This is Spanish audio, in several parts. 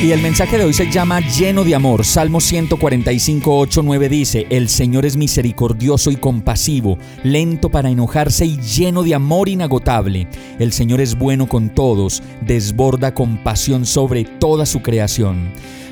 Y el mensaje de hoy se llama Lleno de amor. Salmo 145, 8, 9 dice, El Señor es misericordioso y compasivo, lento para enojarse y lleno de amor inagotable. El Señor es bueno con todos, desborda compasión sobre toda su creación.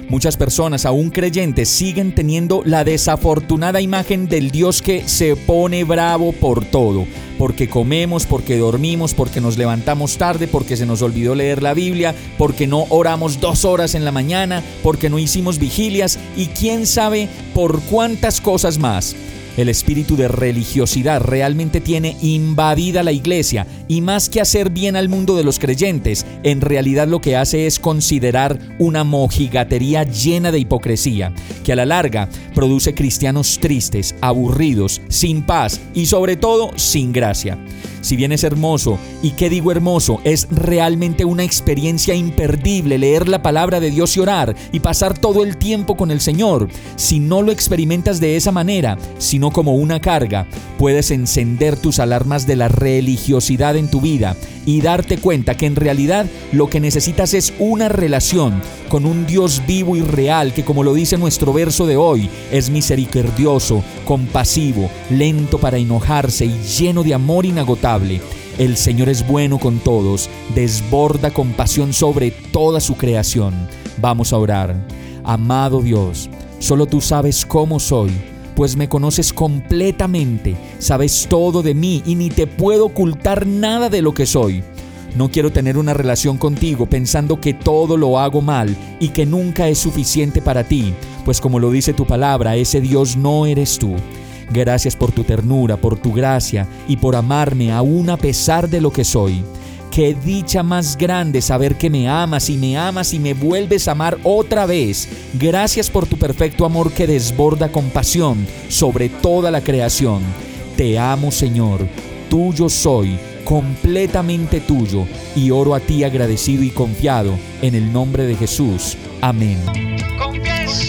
Muchas personas, aún creyentes, siguen teniendo la desafortunada imagen del Dios que se pone bravo por todo. Porque comemos, porque dormimos, porque nos levantamos tarde, porque se nos olvidó leer la Biblia, porque no oramos dos horas en la mañana, porque no hicimos vigilias y quién sabe por cuántas cosas más. El espíritu de religiosidad realmente tiene invadida la iglesia y más que hacer bien al mundo de los creyentes, en realidad lo que hace es considerar una mojigatería llena de hipocresía, que a la larga produce cristianos tristes, aburridos, sin paz y sobre todo sin gracia. Si bien es hermoso, y qué digo hermoso, es realmente una experiencia imperdible leer la palabra de Dios y orar y pasar todo el tiempo con el Señor. Si no lo experimentas de esa manera, sino como una carga, puedes encender tus alarmas de la religiosidad en tu vida y darte cuenta que en realidad lo que necesitas es una relación con un Dios vivo y real que como lo dice nuestro verso de hoy, es misericordioso, compasivo, lento para enojarse y lleno de amor inagotable. El Señor es bueno con todos, desborda compasión sobre toda su creación. Vamos a orar. Amado Dios, solo tú sabes cómo soy pues me conoces completamente, sabes todo de mí y ni te puedo ocultar nada de lo que soy. No quiero tener una relación contigo pensando que todo lo hago mal y que nunca es suficiente para ti, pues como lo dice tu palabra, ese Dios no eres tú. Gracias por tu ternura, por tu gracia y por amarme aún a pesar de lo que soy. Qué dicha más grande saber que me amas y me amas y me vuelves a amar otra vez. Gracias por tu perfecto amor que desborda compasión sobre toda la creación. Te amo Señor, tuyo soy, completamente tuyo, y oro a ti agradecido y confiado en el nombre de Jesús. Amén.